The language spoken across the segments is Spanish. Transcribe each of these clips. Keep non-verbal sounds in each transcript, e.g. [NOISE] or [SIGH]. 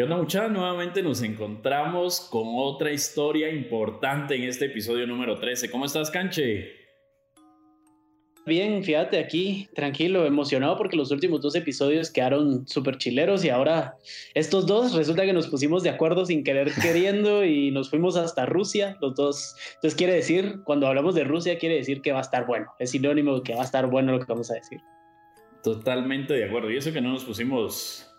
¿Qué onda muchachos? Nuevamente nos encontramos con otra historia importante en este episodio número 13. ¿Cómo estás, Canche? Bien, fíjate aquí, tranquilo, emocionado porque los últimos dos episodios quedaron súper chileros y ahora estos dos resulta que nos pusimos de acuerdo sin querer [LAUGHS] queriendo y nos fuimos hasta Rusia, los dos. Entonces quiere decir, cuando hablamos de Rusia, quiere decir que va a estar bueno. Es sinónimo de que va a estar bueno lo que vamos a decir. Totalmente de acuerdo. Y eso que no nos pusimos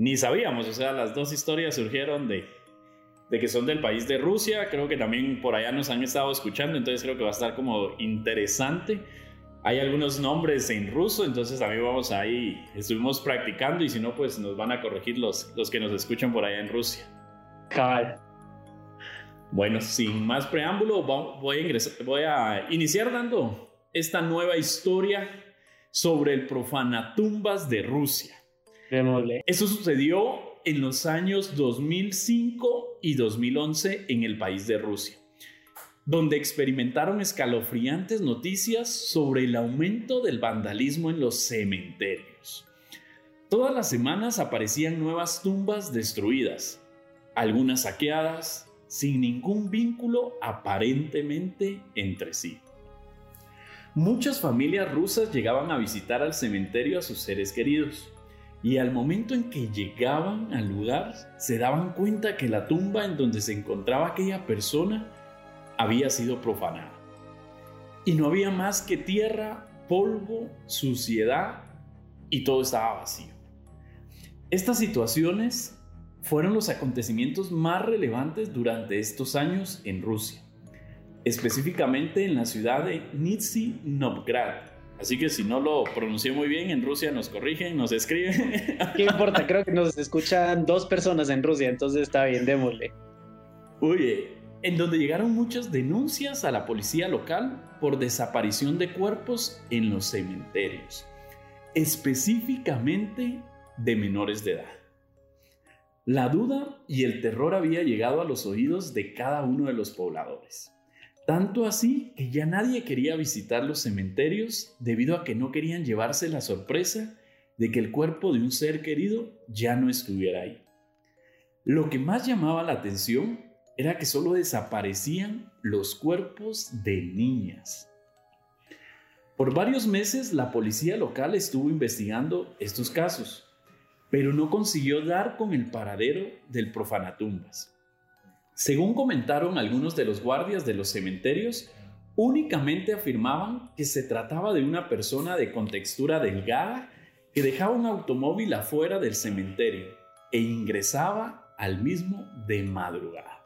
ni sabíamos, o sea, las dos historias surgieron de, de que son del país de Rusia, creo que también por allá nos han estado escuchando, entonces creo que va a estar como interesante. Hay algunos nombres en ruso, entonces también vamos ahí, estuvimos practicando y si no, pues nos van a corregir los, los que nos escuchan por allá en Rusia. Cabal. Bueno, sin más preámbulo, voy a, ingresar, voy a iniciar dando esta nueva historia sobre el profanatumbas de Rusia. Eso sucedió en los años 2005 y 2011 en el país de Rusia, donde experimentaron escalofriantes noticias sobre el aumento del vandalismo en los cementerios. Todas las semanas aparecían nuevas tumbas destruidas, algunas saqueadas, sin ningún vínculo aparentemente entre sí. Muchas familias rusas llegaban a visitar al cementerio a sus seres queridos y al momento en que llegaban al lugar se daban cuenta que la tumba en donde se encontraba aquella persona había sido profanada. Y no había más que tierra, polvo, suciedad y todo estaba vacío. Estas situaciones fueron los acontecimientos más relevantes durante estos años en Rusia, específicamente en la ciudad de Nizhny Novgorod, Así que si no lo pronuncié muy bien, en Rusia nos corrigen, nos escriben. [LAUGHS] ¿Qué importa? Creo que nos escuchan dos personas en Rusia, entonces está bien, démosle. Oye, en donde llegaron muchas denuncias a la policía local por desaparición de cuerpos en los cementerios, específicamente de menores de edad. La duda y el terror había llegado a los oídos de cada uno de los pobladores. Tanto así que ya nadie quería visitar los cementerios debido a que no querían llevarse la sorpresa de que el cuerpo de un ser querido ya no estuviera ahí. Lo que más llamaba la atención era que solo desaparecían los cuerpos de niñas. Por varios meses la policía local estuvo investigando estos casos, pero no consiguió dar con el paradero del profanatumbas. Según comentaron algunos de los guardias de los cementerios, únicamente afirmaban que se trataba de una persona de contextura delgada que dejaba un automóvil afuera del cementerio e ingresaba al mismo de madrugada.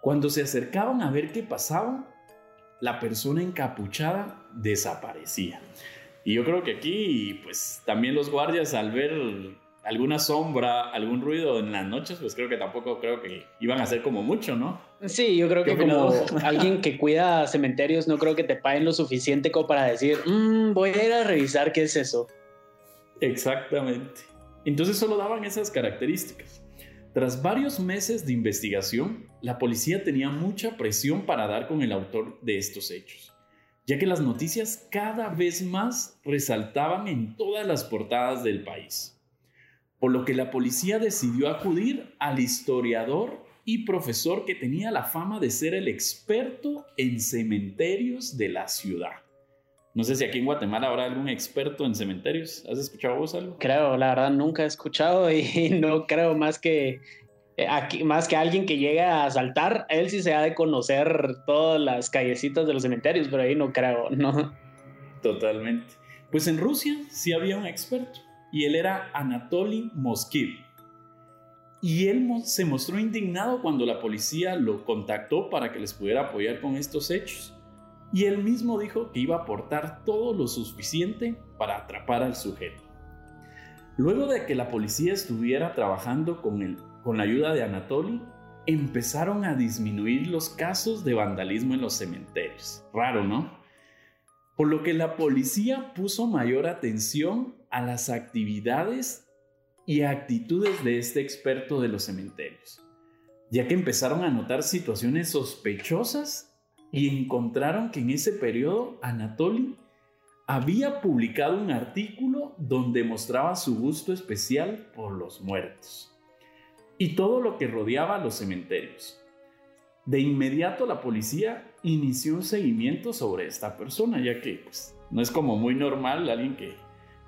Cuando se acercaban a ver qué pasaba, la persona encapuchada desaparecía. Y yo creo que aquí, pues también los guardias al ver alguna sombra, algún ruido en las noches, pues creo que tampoco creo que iban a ser como mucho, ¿no? Sí, yo creo que como [LAUGHS] alguien que cuida cementerios, no creo que te paguen lo suficiente como para decir, mm, voy a ir a revisar qué es eso. Exactamente. Entonces solo daban esas características. Tras varios meses de investigación, la policía tenía mucha presión para dar con el autor de estos hechos, ya que las noticias cada vez más resaltaban en todas las portadas del país por lo que la policía decidió acudir al historiador y profesor que tenía la fama de ser el experto en cementerios de la ciudad. No sé si aquí en Guatemala habrá algún experto en cementerios. ¿Has escuchado vos algo? Creo, la verdad nunca he escuchado y [LAUGHS] no creo más que eh, aquí, más que alguien que llega a saltar, él sí se ha de conocer todas las callecitas de los cementerios, pero ahí no creo, ¿no? Totalmente. Pues en Rusia sí había un experto y él era Anatoly Moskiv. Y él se mostró indignado cuando la policía lo contactó para que les pudiera apoyar con estos hechos. Y él mismo dijo que iba a aportar todo lo suficiente para atrapar al sujeto. Luego de que la policía estuviera trabajando con, con la ayuda de Anatoly, empezaron a disminuir los casos de vandalismo en los cementerios. Raro, ¿no? Por lo que la policía puso mayor atención a las actividades y actitudes de este experto de los cementerios, ya que empezaron a notar situaciones sospechosas y encontraron que en ese periodo Anatoly había publicado un artículo donde mostraba su gusto especial por los muertos. y todo lo que rodeaba los cementerios. De inmediato la policía inició un seguimiento sobre esta persona, ya que pues, no es como muy normal alguien que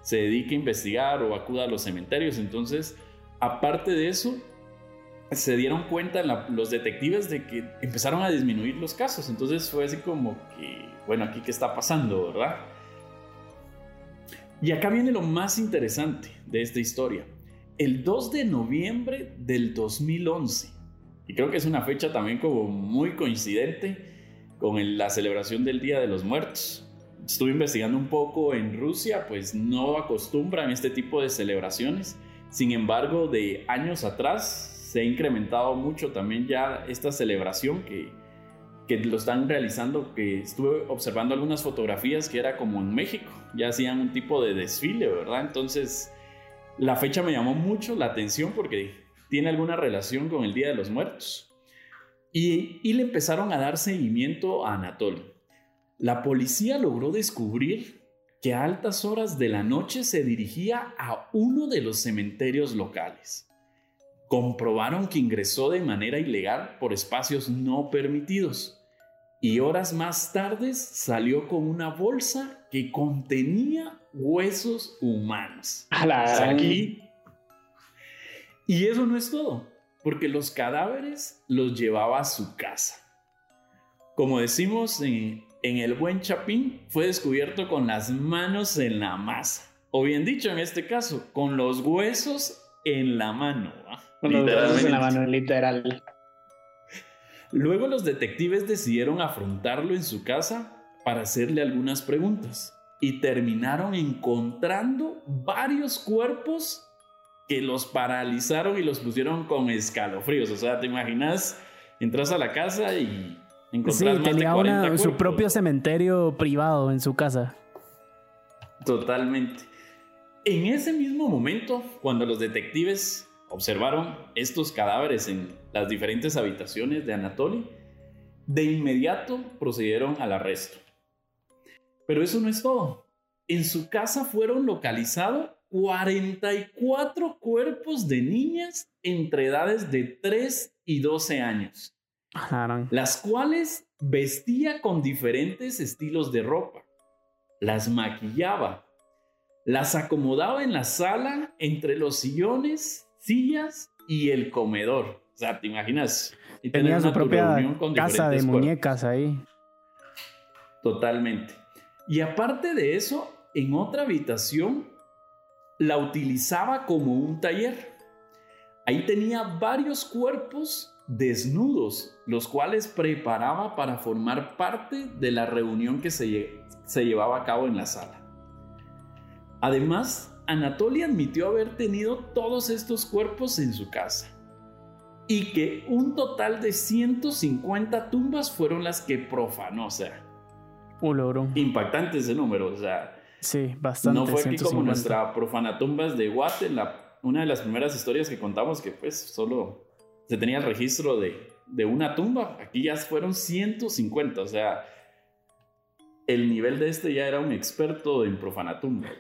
se dedique a investigar o acuda a los cementerios. Entonces, aparte de eso, se dieron cuenta los detectives de que empezaron a disminuir los casos. Entonces fue así como que, bueno, aquí qué está pasando, ¿verdad? Y acá viene lo más interesante de esta historia. El 2 de noviembre del 2011, y creo que es una fecha también como muy coincidente con la celebración del Día de los Muertos. Estuve investigando un poco en Rusia, pues no acostumbran este tipo de celebraciones. Sin embargo, de años atrás se ha incrementado mucho también ya esta celebración que, que lo están realizando, que estuve observando algunas fotografías que era como en México, ya hacían un tipo de desfile, ¿verdad? Entonces, la fecha me llamó mucho la atención porque tiene alguna relación con el Día de los Muertos. Y, y le empezaron a dar seguimiento a Anatoly. La policía logró descubrir que a altas horas de la noche se dirigía a uno de los cementerios locales comprobaron que ingresó de manera ilegal por espacios no permitidos y horas más tarde salió con una bolsa que contenía huesos humanos. Aquí. Y eso no es todo, porque los cadáveres los llevaba a su casa. Como decimos en, el buen Chapín, fue descubierto con las manos en la masa. O bien dicho, en este caso, con los huesos en la mano. Con los en la mano, literal. Luego los detectives decidieron afrontarlo en su casa para hacerle algunas preguntas y terminaron encontrando varios cuerpos que los paralizaron y los pusieron con escalofríos. O sea, ¿te imaginas? Entras a la casa y sí, tenía su propio cementerio privado en su casa. Totalmente. En ese mismo momento, cuando los detectives observaron estos cadáveres en las diferentes habitaciones de Anatoly, de inmediato procedieron al arresto. Pero eso no es todo. En su casa fueron localizados 44 cuerpos de niñas entre edades de 3 y 12 años, las cuales vestía con diferentes estilos de ropa, las maquillaba, las acomodaba en la sala entre los sillones, sillas y el comedor. O sea, ¿te imaginas? Y Tenía su propia casa de muñecas ahí. Totalmente. Y aparte de eso, en otra habitación la utilizaba como un taller. Ahí tenía varios cuerpos desnudos, los cuales preparaba para formar parte de la reunión que se, se llevaba a cabo en la sala. Además, Anatoly admitió haber tenido todos estos cuerpos en su casa y que un total de 150 tumbas fueron las que profanó, o sea. Un Impactante ese número, o sea. Sí, bastante. No fue aquí como nuestra profanatumbas de Guate, la, una de las primeras historias que contamos que pues solo se tenía el registro de, de una tumba. Aquí ya fueron 150, o sea, el nivel de este ya era un experto en profanatumbas.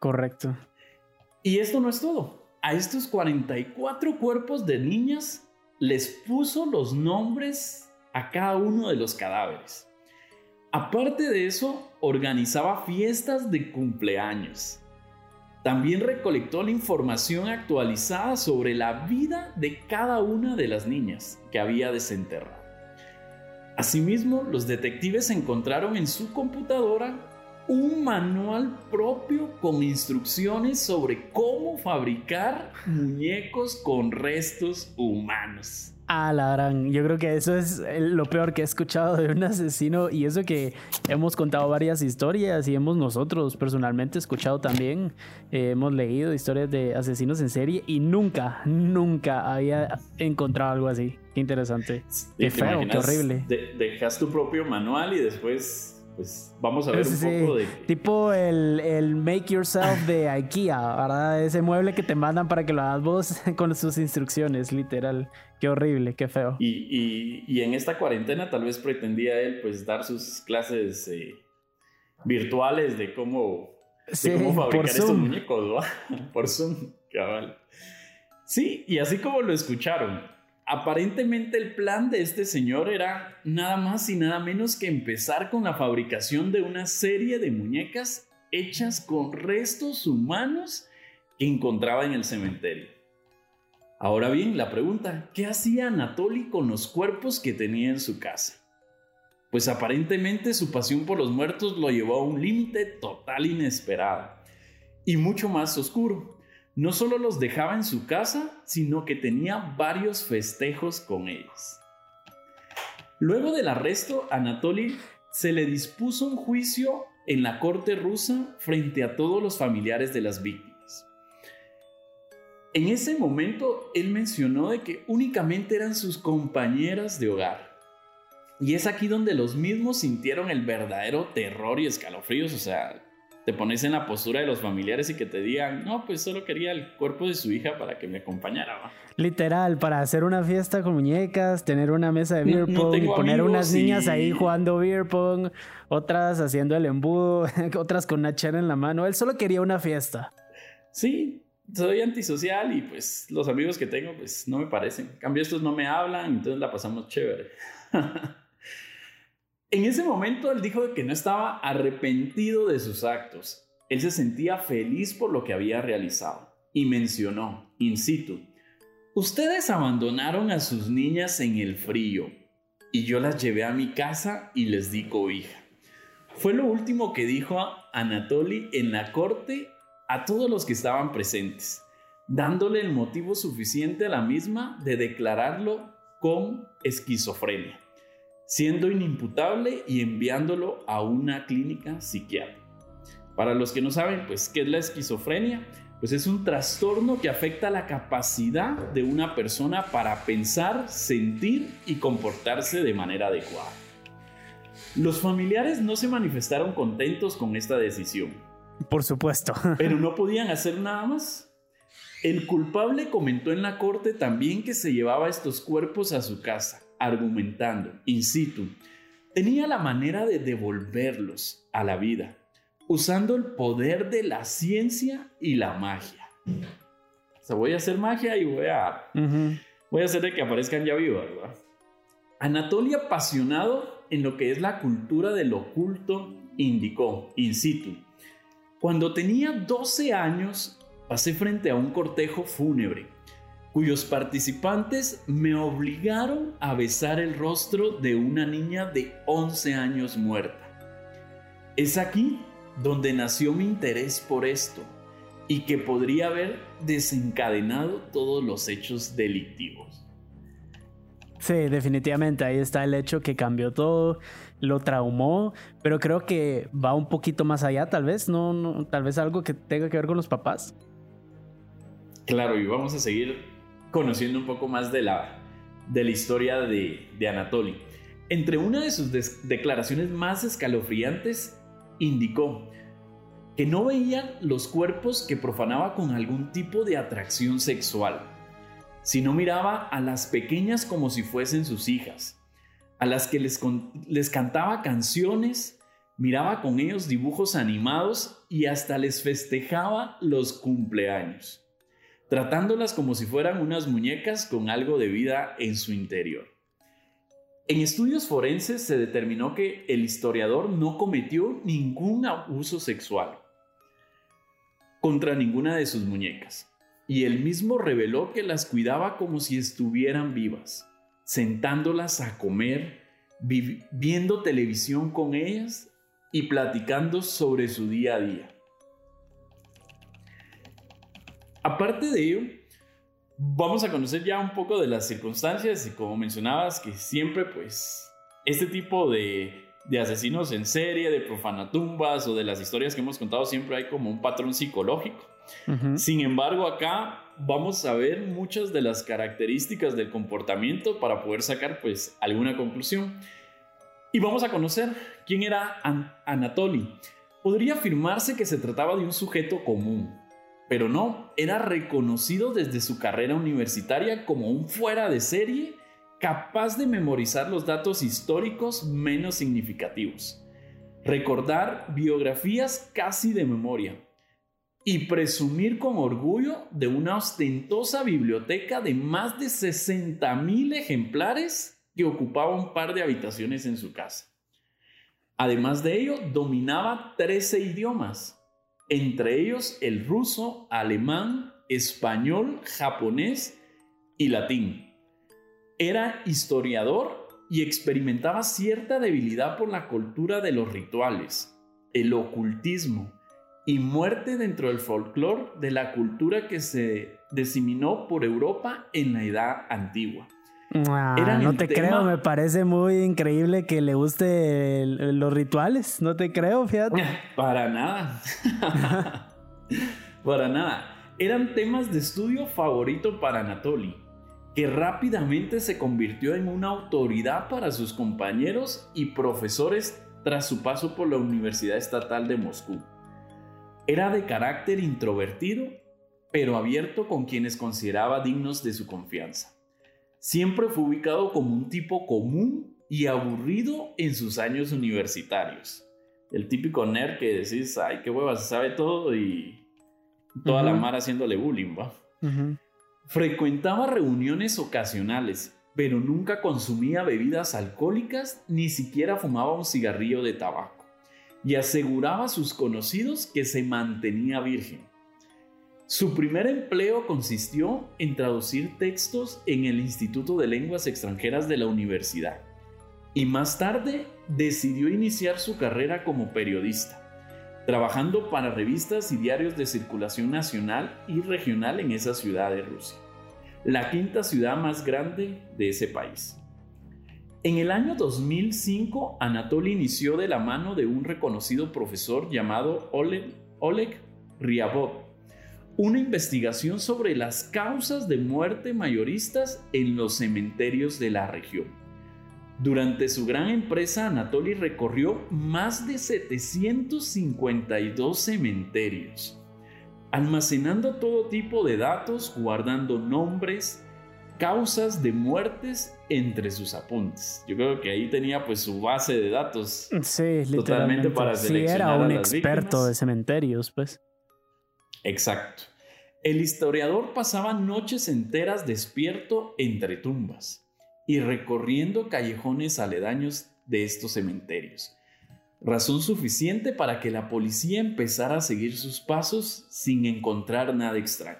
Correcto. Y esto no es todo. A estos 44 cuerpos de niñas les puso los nombres a cada uno de los cadáveres. Aparte de eso, organizaba fiestas de cumpleaños. También recolectó la información actualizada sobre la vida de cada una de las niñas que había desenterrado. Asimismo, los detectives encontraron en su computadora un manual propio con instrucciones sobre cómo fabricar muñecos con restos humanos. Ah, la gran. Yo creo que eso es lo peor que he escuchado de un asesino y eso que hemos contado varias historias y hemos nosotros personalmente escuchado también, eh, hemos leído historias de asesinos en serie y nunca, nunca había encontrado algo así. Qué interesante. Qué feo, qué horrible. dejas tu propio manual y después pues vamos a ver un poco de... Tipo el, el, make yourself de IKEA, ¿verdad? Ese mueble que te mandan para que lo hagas vos [LAUGHS] con sus instrucciones, literal. Qué horrible, qué feo. Y, y, en esta cuarentena tal vez pretendía él pues dar sus clases eh, virtuales de cómo, cómo fabricar estos muñecos, ¿no? [LAUGHS] por Zoom, cabal. Sí, y así como lo escucharon, aparentemente el plan de este señor era nada más y nada menos que empezar con la fabricación de una serie de muñecas hechas con restos humanos que encontraba en el cementerio. Ahora bien, la pregunta, ¿qué hacía Anatoly con los cuerpos que tenía en su casa? Pues aparentemente su pasión por los muertos lo llevó a un límite total inesperado y mucho más oscuro. No solo los dejaba en su casa, sino que tenía varios festejos con ellos. Luego del arresto, Anatoly se le dispuso un juicio en la corte rusa frente a todos los familiares de las víctimas. En ese momento, él mencionó de que únicamente eran sus compañeras de hogar. Y es aquí donde los mismos sintieron el verdadero terror y escalofríos. O sea, te pones en la postura de los familiares y que te digan, no, pues solo quería el cuerpo de su hija para que me acompañara. Literal, para hacer una fiesta con muñecas, tener una mesa de beer pong y poner unas niñas ahí jugando beer pong, otras haciendo el embudo, [LAUGHS] otras con una chela en la mano. Él solo quería una fiesta. Sí, soy antisocial y pues los amigos que tengo pues no me parecen. En cambio estos no me hablan, entonces la pasamos chévere. [LAUGHS] en ese momento él dijo que no estaba arrepentido de sus actos. Él se sentía feliz por lo que había realizado y mencionó, in situ, ustedes abandonaron a sus niñas en el frío y yo las llevé a mi casa y les di cobija. Fue lo último que dijo Anatoly en la corte a todos los que estaban presentes, dándole el motivo suficiente a la misma de declararlo con esquizofrenia, siendo inimputable y enviándolo a una clínica psiquiátrica. Para los que no saben, pues, ¿qué es la esquizofrenia? Pues es un trastorno que afecta la capacidad de una persona para pensar, sentir y comportarse de manera adecuada. Los familiares no se manifestaron contentos con esta decisión, por supuesto. [LAUGHS] Pero no podían hacer nada más. El culpable comentó en la corte también que se llevaba estos cuerpos a su casa, argumentando, in situ, tenía la manera de devolverlos a la vida, usando el poder de la ciencia y la magia. O sea, voy a hacer magia y voy a, voy a hacer de que aparezcan ya vivos, ¿verdad? Anatolia, apasionado en lo que es la cultura del oculto, indicó, in situ, cuando tenía 12 años, pasé frente a un cortejo fúnebre, cuyos participantes me obligaron a besar el rostro de una niña de 11 años muerta. Es aquí donde nació mi interés por esto y que podría haber desencadenado todos los hechos delictivos. Sí, definitivamente ahí está el hecho que cambió todo lo traumó, pero creo que va un poquito más allá, tal vez, no, no, tal vez algo que tenga que ver con los papás. Claro, y vamos a seguir conociendo un poco más de la, de la historia de, de Anatoly. Entre una de sus declaraciones más escalofriantes, indicó que no veían los cuerpos que profanaba con algún tipo de atracción sexual, sino miraba a las pequeñas como si fuesen sus hijas a las que les, les cantaba canciones, miraba con ellos dibujos animados y hasta les festejaba los cumpleaños, tratándolas como si fueran unas muñecas con algo de vida en su interior. En estudios forenses se determinó que el historiador no cometió ningún abuso sexual contra ninguna de sus muñecas, y él mismo reveló que las cuidaba como si estuvieran vivas sentándolas a comer, viendo televisión con ellas y platicando sobre su día a día. Aparte de ello, vamos a conocer ya un poco de las circunstancias y como mencionabas que siempre pues este tipo de, de asesinos en serie, de profanatumbas o de las historias que hemos contado siempre hay como un patrón psicológico. Sin embargo, acá vamos a ver muchas de las características del comportamiento para poder sacar pues alguna conclusión. Y vamos a conocer quién era Anatoly. Podría afirmarse que se trataba de un sujeto común, pero no, era reconocido desde su carrera universitaria como un fuera de serie capaz de memorizar los datos históricos menos significativos, recordar biografías casi de memoria, y presumir con orgullo de una ostentosa biblioteca de más de 60 mil ejemplares que ocupaba un par de habitaciones en su casa. Además de ello, dominaba 13 idiomas, entre ellos el ruso, alemán, español, japonés y latín. Era historiador y experimentaba cierta debilidad por la cultura de los rituales, el ocultismo y muerte dentro del folclore de la cultura que se diseminó por Europa en la Edad Antigua. Ah, no te creo, me parece muy increíble que le guste los rituales, no te creo, fíjate. [LAUGHS] Para nada. [LAUGHS] para nada. Eran temas de estudio favorito para Anatoly, que rápidamente se convirtió en una autoridad para sus compañeros y profesores tras su paso por la Universidad Estatal de Moscú. Era de carácter introvertido, pero abierto con quienes consideraba dignos de su confianza siempre fue ubicado como un tipo común y aburrido en sus años universitarios. El típico nerd que decís, ay, qué hueva, se sabe todo y toda la mar haciéndole bullying, ¿va? Frecuentaba reuniones ocasionales, pero nunca consumía bebidas alcohólicas ni siquiera fumaba un cigarrillo de tabaco. Y aseguraba a sus conocidos que se mantenía virgen. Su primer empleo consistió en traducir textos en el Instituto de Lenguas Extranjeras de la universidad y más tarde decidió iniciar su carrera como periodista, trabajando para revistas y diarios de circulación nacional y regional en esa ciudad de Rusia, la quinta ciudad más grande de ese país. En el año 2005, Anatoly inició de la mano de un reconocido profesor llamado Oleg, Oleg Ryabov una investigación sobre las causas de muerte mayoristas en los cementerios de la región. Durante su gran empresa, Anatoly recorrió más de 752 cementerios, almacenando todo tipo de datos, guardando nombres, causas de muertes entre sus apuntes. Yo creo que ahí tenía pues su base de datos. Sí, totalmente para seleccionar sí, era un experto de cementerios, pues. Exacto. El historiador pasaba noches enteras despierto entre tumbas y recorriendo callejones aledaños de estos cementerios. Razón suficiente para que la policía empezara a seguir sus pasos sin encontrar nada extraño.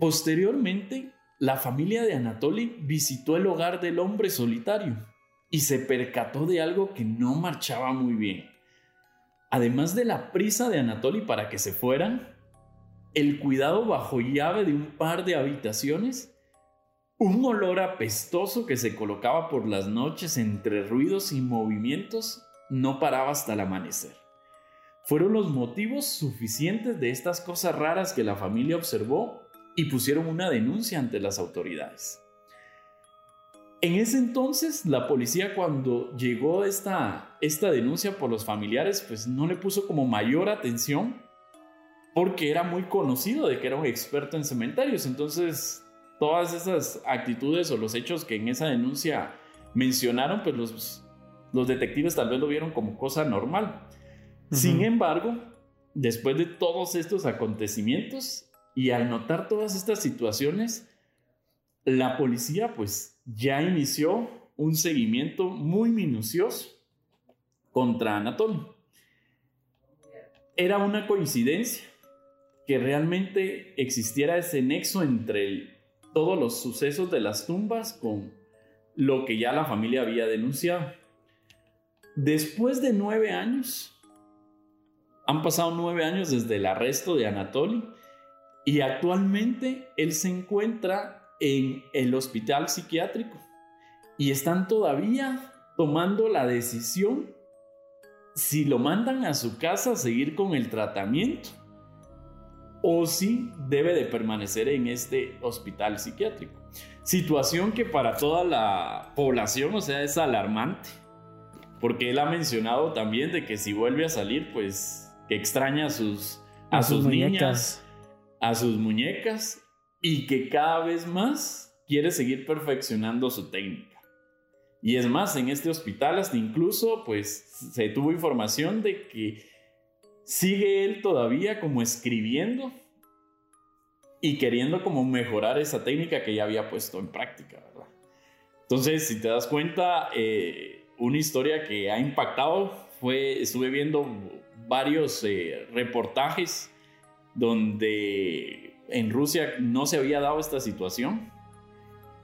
Posteriormente, la familia de Anatoly visitó el hogar del hombre solitario y se percató de algo que no marchaba muy bien. Además de la prisa de Anatoly para que se fueran, el cuidado bajo llave de un par de habitaciones, un olor apestoso que se colocaba por las noches entre ruidos y movimientos no paraba hasta el amanecer. Fueron los motivos suficientes de estas cosas raras que la familia observó y pusieron una denuncia ante las autoridades. En ese entonces, la policía cuando llegó esta, esta denuncia por los familiares, pues no le puso como mayor atención porque era muy conocido de que era un experto en cementerios. Entonces, todas esas actitudes o los hechos que en esa denuncia mencionaron, pues los, los detectives tal vez lo vieron como cosa normal. Sin embargo, después de todos estos acontecimientos y al notar todas estas situaciones, la policía pues ya inició un seguimiento muy minucioso contra Anatol. Era una coincidencia que realmente existiera ese nexo entre todos los sucesos de las tumbas con lo que ya la familia había denunciado. Después de nueve años, han pasado nueve años desde el arresto de Anatoly y actualmente él se encuentra en el hospital psiquiátrico y están todavía tomando la decisión si lo mandan a su casa a seguir con el tratamiento o si debe de permanecer en este hospital psiquiátrico. Situación que para toda la población, o sea, es alarmante, porque él ha mencionado también de que si vuelve a salir, pues que extraña a sus, a, sus, niñas, a sus muñecas y que cada vez más quiere seguir perfeccionando su técnica. Y es más, en este hospital hasta incluso pues se tuvo información de que sigue él todavía como escribiendo y queriendo como mejorar esa técnica que ya había puesto en práctica, ¿verdad? Entonces, si te das cuenta, eh, una historia que ha impactado fue, estuve viendo varios eh, reportajes donde en Rusia no se había dado esta situación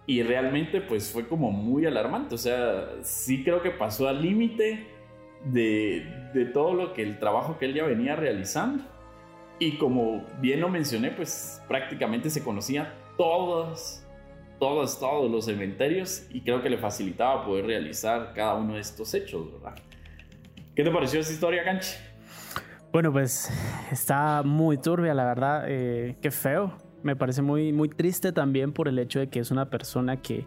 y realmente pues fue como muy alarmante, o sea, sí creo que pasó al límite de, de todo lo que el trabajo que él ya venía realizando y como bien lo mencioné, pues prácticamente se conocía todos, todos, todos los cementerios y creo que le facilitaba poder realizar cada uno de estos hechos, ¿verdad? ¿Qué te pareció esa historia, Canchi? Bueno, pues está muy turbia, la verdad. Eh, qué feo. Me parece muy, muy triste también por el hecho de que es una persona que,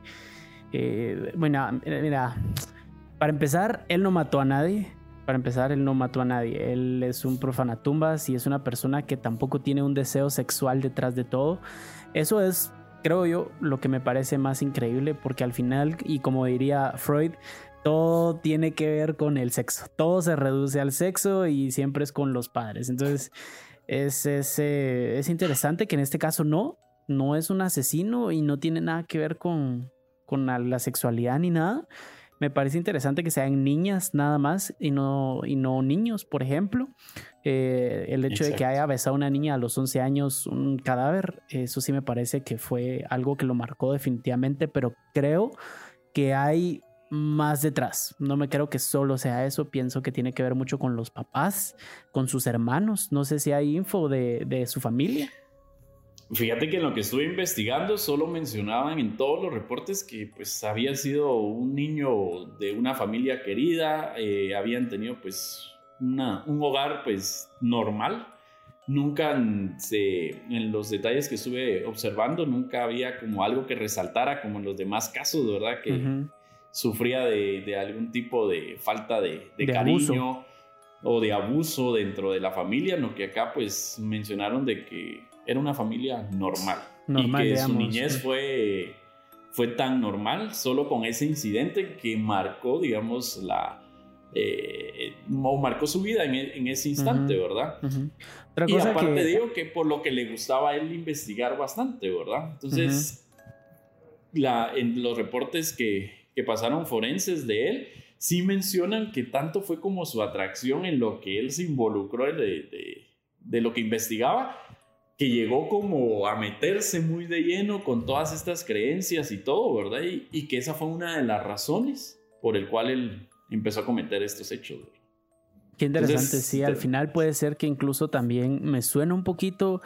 eh, bueno, mira, para empezar, él no mató a nadie para empezar, él no mató a nadie. Él es un profanatumbas y es una persona que tampoco tiene un deseo sexual detrás de todo. Eso es, creo yo, lo que me parece más increíble porque al final, y como diría Freud, todo tiene que ver con el sexo. Todo se reduce al sexo y siempre es con los padres. Entonces, es, es, es interesante que en este caso no, no es un asesino y no tiene nada que ver con, con la sexualidad ni nada me parece interesante que sean niñas nada más y no, y no niños, por ejemplo. Eh, el hecho de que haya besado a una niña a los 11 años un cadáver, eso sí me parece que fue algo que lo marcó definitivamente, pero creo que hay más detrás. No me creo que solo sea eso, pienso que tiene que ver mucho con los papás, con sus hermanos. No sé si hay info de, de su familia. Fíjate que en lo que estuve investigando solo mencionaban en todos los reportes que pues había sido un niño de una familia querida, eh, habían tenido pues una, un hogar pues normal. Nunca se, en los detalles que estuve observando, nunca había como algo que resaltara como en los demás casos, ¿verdad? Que sufría de, algún tipo de falta de, cariño o de abuso dentro de la familia, lo que acá pues mencionaron de que era una familia normal. normal y que su niñez fue, fue tan normal solo con ese incidente que marcó, digamos, la... Eh, marcó su vida en, e, ese instante, ¿verdad? y aparte digo que por lo que le gustaba a él investigar bastante, ¿verdad? Entonces, la, en los reportes que, que pasaron forenses de él, sí mencionan que tanto fue como su atracción en lo que él se involucró de, de, de lo que investigaba, que llegó como a meterse muy de lleno con todas estas creencias y todo, ¿verdad? Y, que esa fue una de las razones por el cual él empezó a cometer estos hechos. Qué interesante, sí, al final puede ser que incluso también me suena un poquito,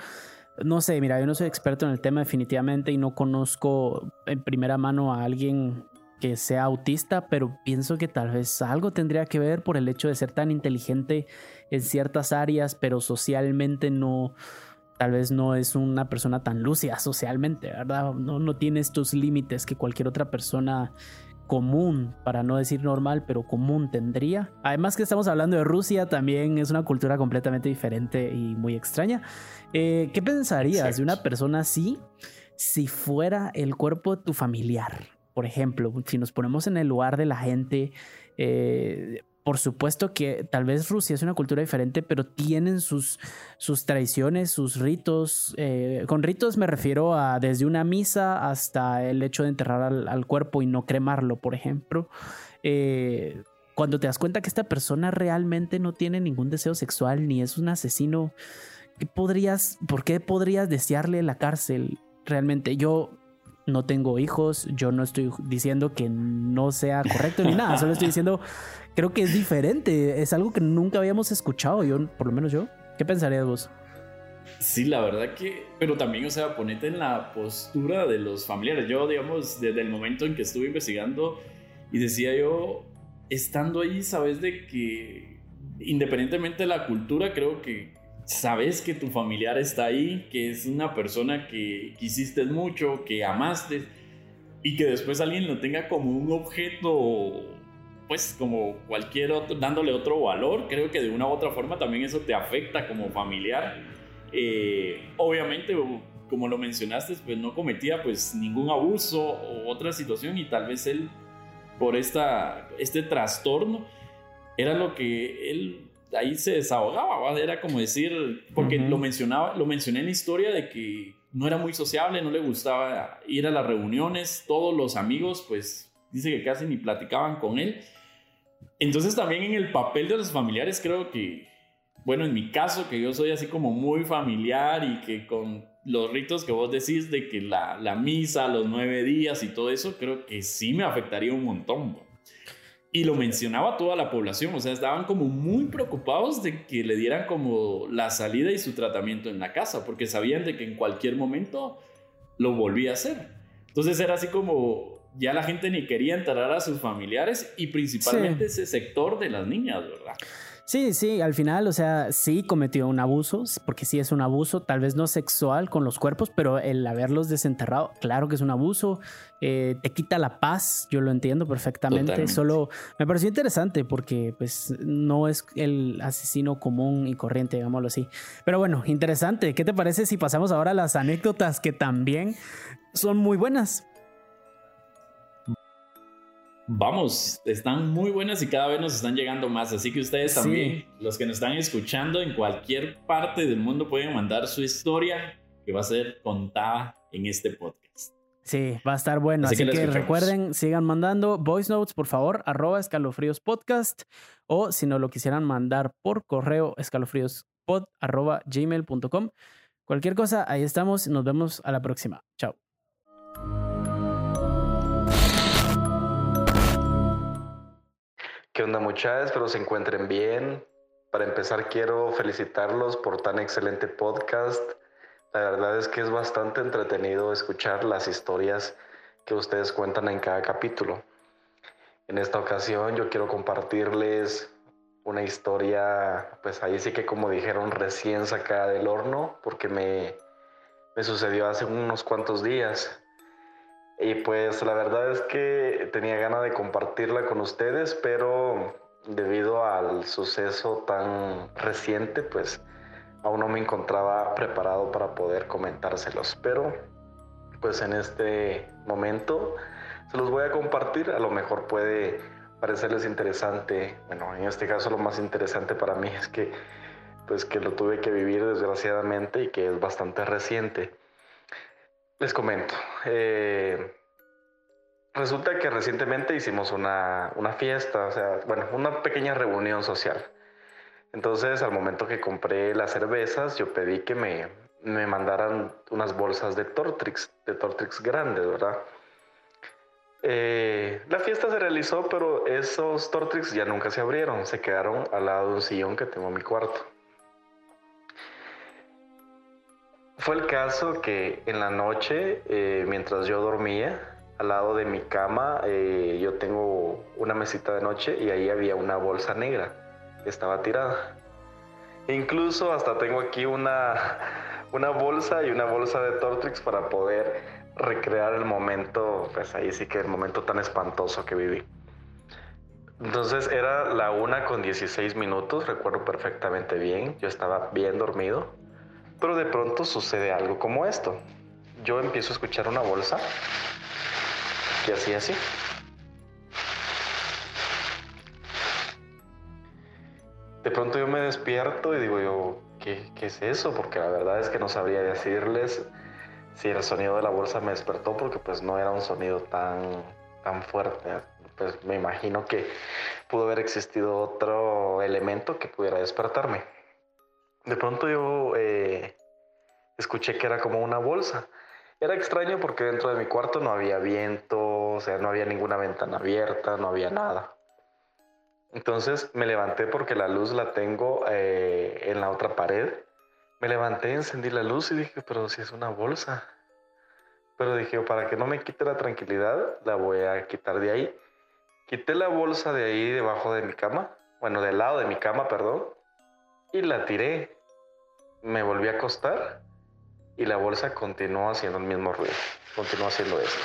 no sé, mira, yo no soy experto en el tema definitivamente y no conozco en primera mano a alguien que sea autista, pero pienso que tal vez algo tendría que ver por el hecho de ser tan inteligente en ciertas áreas, pero socialmente no tal vez no es una persona tan lúcida socialmente, ¿verdad? No, no tiene estos límites que cualquier otra persona común, para no decir normal, pero común tendría. Además que estamos hablando de Rusia, también es una cultura completamente diferente y muy extraña. Eh, ¿Qué pensarías de una persona así si fuera el cuerpo de tu familiar? Por ejemplo, si nos ponemos en el lugar de la gente, eh, por supuesto que tal vez Rusia es una cultura diferente, pero tienen sus, sus tradiciones, sus ritos. Eh, con ritos me refiero a desde una misa hasta el hecho de enterrar al, cuerpo y no cremarlo, por ejemplo. Eh, cuando te das cuenta que esta persona realmente no tiene ningún deseo sexual ni es un asesino, ¿qué podrías, ¿por qué podrías desearle la cárcel? Realmente yo no tengo hijos, yo no estoy diciendo que no sea correcto ni nada, solo estoy diciendo, creo que es diferente, es algo que nunca habíamos escuchado, yo, por lo menos yo. ¿Qué pensarías vos? Sí, la verdad que, pero también, o sea, ponete en la postura de los familiares. Yo, digamos, desde el momento en que estuve investigando y decía yo, estando ahí, sabes de que independientemente de la cultura, creo que sabes que tu familiar está ahí, que es una persona que quisiste mucho, que amaste, y que después alguien lo tenga como un objeto, pues como cualquier otro, dándole otro valor, creo que de una u otra forma también eso te afecta como familiar. Eh, obviamente, como lo mencionaste, pues no cometía pues ningún abuso o otra situación y tal vez él, por esta, este trastorno, era lo que él ahí se desahogaba, era como decir, porque lo mencionaba, lo mencioné en la historia de que no era muy sociable, no le gustaba ir a las reuniones, todos los amigos, pues dice que casi ni platicaban con él. Entonces también en el papel de los familiares creo que, bueno, en mi caso, que yo soy así como muy familiar y que con los ritos que vos decís de que la, la misa, los nueve días y todo eso, creo que sí me afectaría un montón. Y lo mencionaba toda la población, o sea, estaban como muy preocupados de que le dieran como la salida y su tratamiento en la casa, porque sabían de que en cualquier momento lo volvía a hacer. Entonces era así como, ya la gente ni quería enterrar a sus familiares y principalmente ese sector de las niñas, ¿verdad? Sí, sí, al final, o sea, sí cometió un abuso, porque sí es un abuso, tal vez no sexual con los cuerpos, pero el haberlos desenterrado, claro que es un abuso, eh, te quita la paz, yo lo entiendo perfectamente, solo me pareció interesante porque pues no es el asesino común y corriente, digámoslo así. Pero bueno, interesante, ¿qué te parece si pasamos ahora a las anécdotas que también son muy buenas? Vamos, están muy buenas y cada vez nos están llegando más. Así que ustedes también, los que nos están escuchando en cualquier parte del mundo, pueden mandar su historia que va a ser contada en este podcast. Sí, va a estar bueno. Así, que, recuerden, sigan mandando voice notes, por favor, arroba escalofríos podcast. O si no lo quisieran mandar por correo, escalofríospod arroba gmail.com. Cualquier cosa, ahí estamos. Nos vemos a la próxima. Chao. ¿Qué onda muchachos? Espero se encuentren bien. Para empezar quiero felicitarlos por tan excelente podcast. La verdad es que es bastante entretenido escuchar las historias que ustedes cuentan en cada capítulo. En esta ocasión yo quiero compartirles una historia, pues ahí sí que como dijeron, recién sacada del horno, porque me, me sucedió hace unos cuantos días. Y pues la verdad es que tenía ganas de compartirla con ustedes, pero debido al suceso tan reciente, pues aún no me encontraba preparado para poder comentárselos. Pero pues en este momento se los voy a compartir. A lo mejor puede parecerles interesante. Bueno, en este caso lo más interesante para mí es que pues que lo tuve que vivir desgraciadamente y que es bastante reciente. Les comento. Eh, resulta que recientemente hicimos una, fiesta, o sea, bueno, una pequeña reunión social. Entonces, al momento que compré las cervezas, yo pedí que me, me mandaran unas bolsas de Tortrix, de Tortrix grandes, ¿verdad? Eh, la fiesta se realizó, pero esos Tortrix ya nunca se abrieron, se quedaron al lado de un sillón que tengo en mi cuarto. Fue el caso que en la noche, eh, mientras yo dormía, al lado de mi cama, eh, yo tengo una mesita de noche y ahí había una bolsa negra que estaba tirada. Incluso hasta tengo aquí una, una bolsa y una bolsa de Tortrix para poder recrear el momento, pues ahí sí que el momento tan espantoso que viví. Entonces era la una con 16 minutos, recuerdo perfectamente bien, yo estaba bien dormido pero de pronto sucede algo como esto. Yo empiezo a escuchar una bolsa que hacía así. De pronto yo me despierto y digo yo, ¿qué, ¿qué, es eso? Porque la verdad es que no sabría decirles si el sonido de la bolsa me despertó porque pues no era un sonido tan, tan fuerte. Pues me imagino que pudo haber existido otro elemento que pudiera despertarme de pronto yo eh, escuché que era como una bolsa. Era extraño porque dentro de mi cuarto no había viento, o sea, no había ninguna ventana abierta, no había nada. Entonces me levanté porque la luz la tengo eh, en la otra pared. Me levanté, encendí la luz y dije, pero si es una bolsa. Pero dije, para que no me quite la tranquilidad, la voy a quitar de ahí. Quité la bolsa de ahí debajo de mi cama, bueno, del lado de mi cama, perdón, y la tiré. Me volví a acostar y la bolsa continuó haciendo el mismo ruido. Continuó haciendo eso.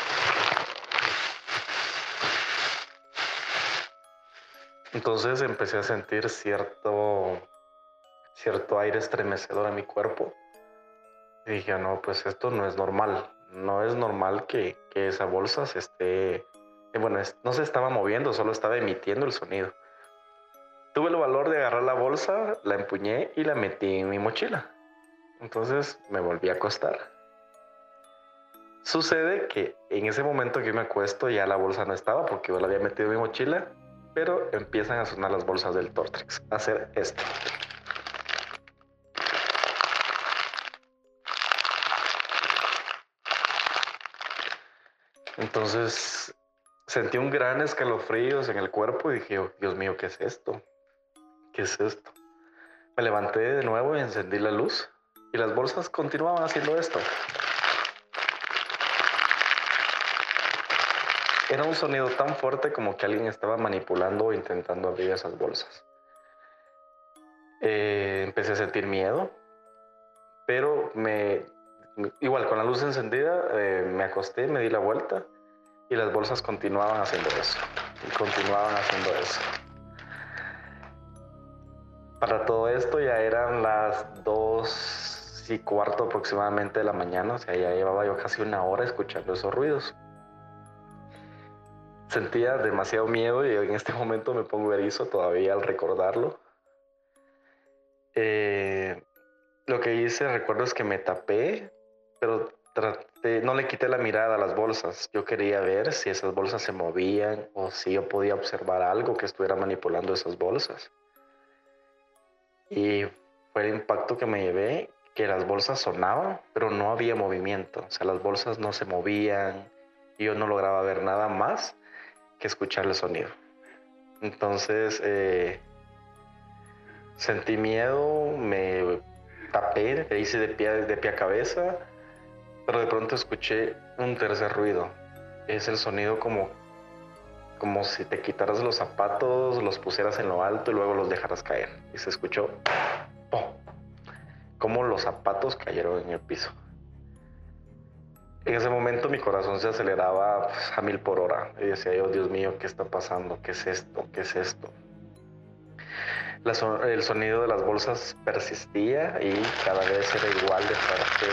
Entonces empecé a sentir cierto, cierto aire estremecedor en mi cuerpo. Dije, no, pues esto no es normal. No es normal que, que esa bolsa se esté... Bueno, no se estaba moviendo, solo estaba emitiendo el sonido. Tuve el valor de agarrar la bolsa, la empuñé y la metí en mi mochila. Entonces me volví a acostar. Sucede que en ese momento que me acuesto ya la bolsa no estaba porque yo la había metido en mi mochila, pero empiezan a sonar las bolsas del Tortrix, a hacer esto. Entonces sentí un gran escalofrío en el cuerpo y dije, oh, Dios mío, ¿qué es esto? ¿Qué es esto? Me levanté de nuevo y encendí la luz y las bolsas continuaban haciendo esto. Era un sonido tan fuerte como que alguien estaba manipulando o intentando abrir esas bolsas. Eh, empecé a sentir miedo, pero me igual con la luz encendida eh, me acosté, me di la vuelta y las bolsas continuaban haciendo eso. Y continuaban haciendo eso. Para todo esto ya eran las dos y cuarto aproximadamente de la mañana, o sea, ya llevaba yo casi una hora escuchando esos ruidos. Sentía demasiado miedo y en este momento me pongo erizo todavía al recordarlo. Eh, lo que hice, recuerdo, es que me tapé, pero no le quité la mirada a las bolsas. Yo quería ver si esas bolsas se movían o si yo podía observar algo que estuviera manipulando esas bolsas. Y fue el impacto que me llevé, que las bolsas sonaban, pero no había movimiento. O sea, las bolsas no se movían y yo no lograba ver nada más que escuchar el sonido. Entonces, eh, sentí miedo, me tapé, me hice de pie, de pie a cabeza pero de pronto escuché un tercer ruido. Es el sonido como, como si te quitaras los zapatos, los pusieras en lo alto y luego los dejaras caer. Y se escuchó como los zapatos cayeron en el piso. En ese momento mi corazón se aceleraba pues, a mil por hora y decía yo, Dios mío, ¿qué está pasando? ¿Qué es esto? ¿Qué es esto? el sonido de las bolsas persistía y cada vez era igual de fuerte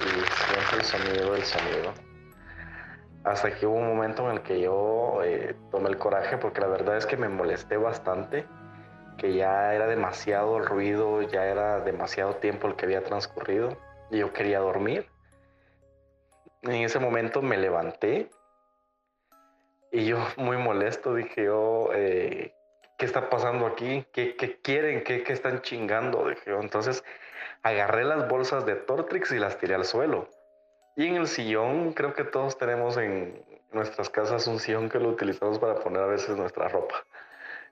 y siempre el sonido, el sonido. Hasta que hubo un momento en el que yo eh, tomé el coraje porque la verdad es que me molesté bastante, que ya era demasiado el ruido, ya era demasiado tiempo el que había transcurrido y yo quería dormir. En ese momento me levanté y yo [LAUGHS] muy molesto dije yo, eh, ¿qué está pasando aquí? ¿Qué, quieren? ¿Qué, están chingando? Entonces agarré las bolsas de Tortrix y las tiré al suelo. Y en el sillón, creo que todos tenemos en nuestras casas un sillón que lo utilizamos para poner a veces nuestra ropa.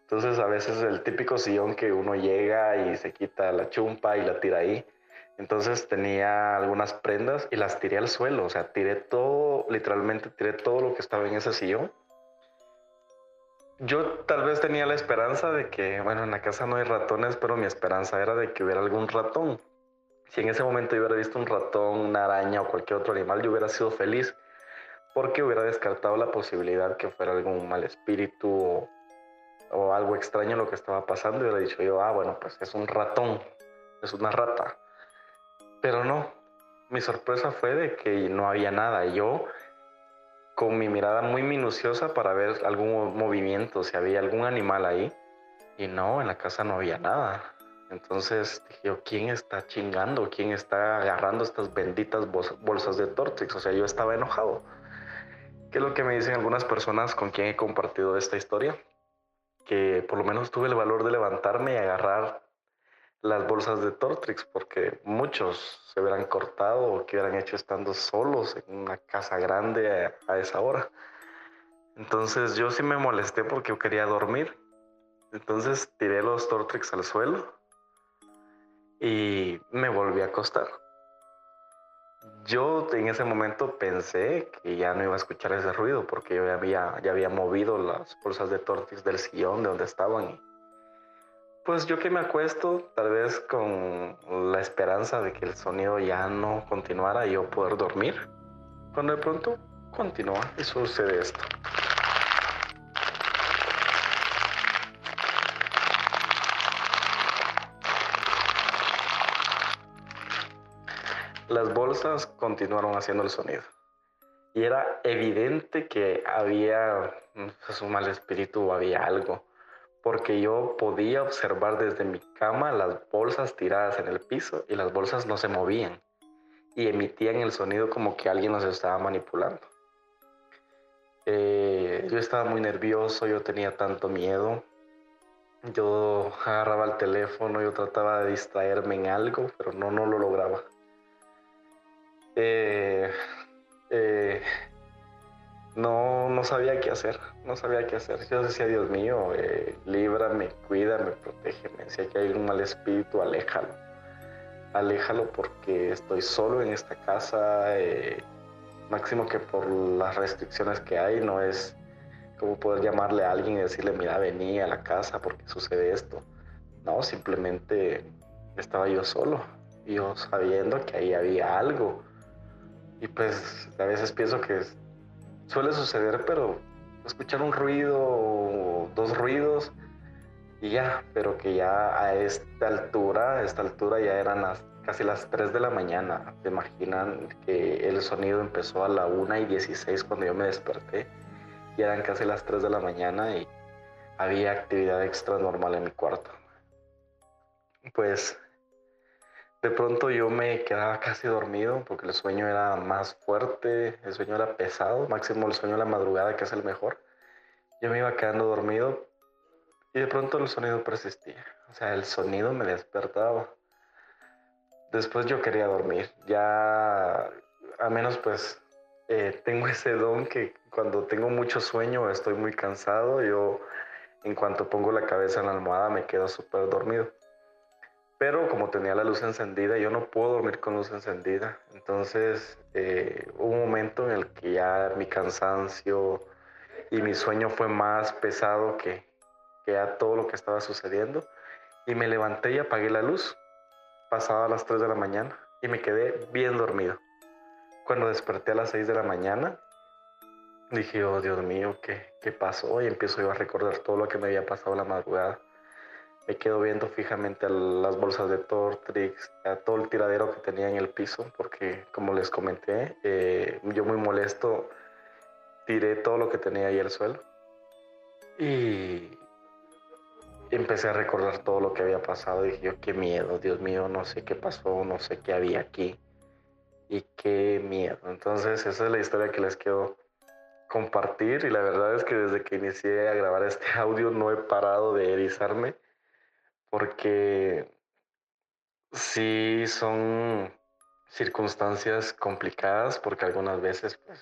Entonces a veces el típico sillón que uno llega y se quita la chumpa y la tira ahí. Entonces tenía algunas prendas y las tiré al suelo. O sea, tiré todo, literalmente tiré todo lo que estaba en ese sillón yo tal vez tenía la esperanza de que, bueno, en la casa no hay ratones, pero mi esperanza era de que hubiera algún ratón. Si en ese momento yo hubiera visto un ratón, una araña o cualquier otro animal, yo hubiera sido feliz porque hubiera descartado la posibilidad que fuera algún mal espíritu o, algo extraño lo que estaba pasando y hubiera dicho yo, ah, bueno, pues es un ratón, es una rata. Pero no, mi sorpresa fue de que no había nada. Yo con mi mirada muy minuciosa para ver algún movimiento, si había algún animal ahí. Y no, en la casa no había nada. Entonces dije yo, ¿quién está chingando? ¿Quién está agarrando estas benditas bolsas de Tortrix? O sea, yo estaba enojado. ¿Qué es lo que me dicen algunas personas con quien he compartido esta historia? Que por lo menos tuve el valor de levantarme y agarrar las bolsas de Tortrix, porque muchos se hubieran cortado o que hubieran hecho estando solos en una casa grande a, esa hora. Entonces yo sí me molesté porque yo quería dormir. Entonces tiré los Tortrix al suelo y me volví a acostar. Yo en ese momento pensé que ya no iba a escuchar ese ruido porque yo ya había, ya había movido las bolsas de Tortrix del sillón de donde estaban y pues yo que me acuesto, tal vez con la esperanza de que el sonido ya no continuara y yo poder dormir. Cuando de pronto continúa y sucede esto. Las bolsas continuaron haciendo el sonido. Y era evidente que había un mal espíritu o había algo porque yo podía observar desde mi cama las bolsas tiradas en el piso y las bolsas no se movían y emitían el sonido como que alguien los estaba manipulando. Eh, yo estaba muy nervioso, yo tenía tanto miedo. Yo agarraba el teléfono, yo trataba de distraerme en algo, pero no, no lo lograba. Eh, eh, no, no sabía qué hacer, no sabía qué hacer. Yo decía, Dios mío, eh, líbrame, cuídame, protégeme. Si aquí hay un mal espíritu, aléjalo. Aléjalo porque estoy solo en esta casa. Eh, máximo que por las restricciones que hay, no es como poder llamarle a alguien y decirle, mira, vení a la casa porque sucede esto. No, simplemente estaba yo solo, yo sabiendo que ahí había algo. Y pues a veces pienso que suele suceder, pero escuchar un ruido, dos ruidos y ya, pero que ya a esta altura, a esta altura ya eran las, casi las 3 de la mañana. ¿Se imaginan que el sonido empezó a la 1 y 16 cuando yo me desperté? Y eran casi las 3 de la mañana y había actividad extra normal en mi cuarto. Pues de pronto yo me quedaba casi dormido porque el sueño era más fuerte, el sueño era pesado, máximo el sueño de la madrugada que es el mejor. Yo me iba quedando dormido y de pronto el sonido persistía, o sea, el sonido me despertaba. Después yo quería dormir, ya a menos pues eh, tengo ese don que cuando tengo mucho sueño, estoy muy cansado, yo en cuanto pongo la cabeza en la almohada me quedo súper dormido. Pero como tenía la luz encendida, yo no puedo dormir con luz encendida. Entonces eh, hubo un momento en el que ya mi cansancio y mi sueño fue más pesado que, que a todo lo que estaba sucediendo. Y me levanté y apagué la luz. Pasaba a las 3 de la mañana y me quedé bien dormido. Cuando desperté a las 6 de la mañana, dije, oh Dios mío, ¿qué, qué pasó? Y empiezo yo a recordar todo lo que me había pasado la madrugada me quedo viendo fijamente a las bolsas de Tortrix, a todo el tiradero que tenía en el piso, porque como les comenté, eh, yo muy molesto tiré todo lo que tenía ahí al suelo. Y empecé a recordar todo lo que había pasado. Dije yo, qué miedo, Dios mío, no sé qué pasó, no sé qué había aquí. Y qué miedo. Entonces esa es la historia que les quiero compartir. Y la verdad es que desde que inicié a grabar este [LAUGHS] audio no he parado de erizarme porque sí son circunstancias complicadas porque algunas veces pues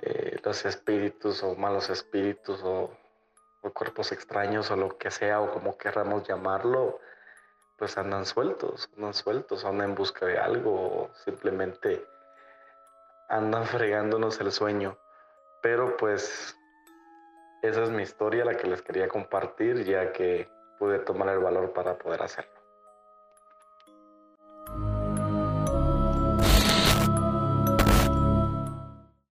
eh, los espíritus o malos espíritus o, cuerpos extraños o lo que sea o como querramos llamarlo pues andan sueltos, andan sueltos, andan en busca de algo o simplemente andan fregándonos el sueño. Pero pues esa es mi historia, la que les quería compartir, ya que pude tomar el valor para poder hacerlo.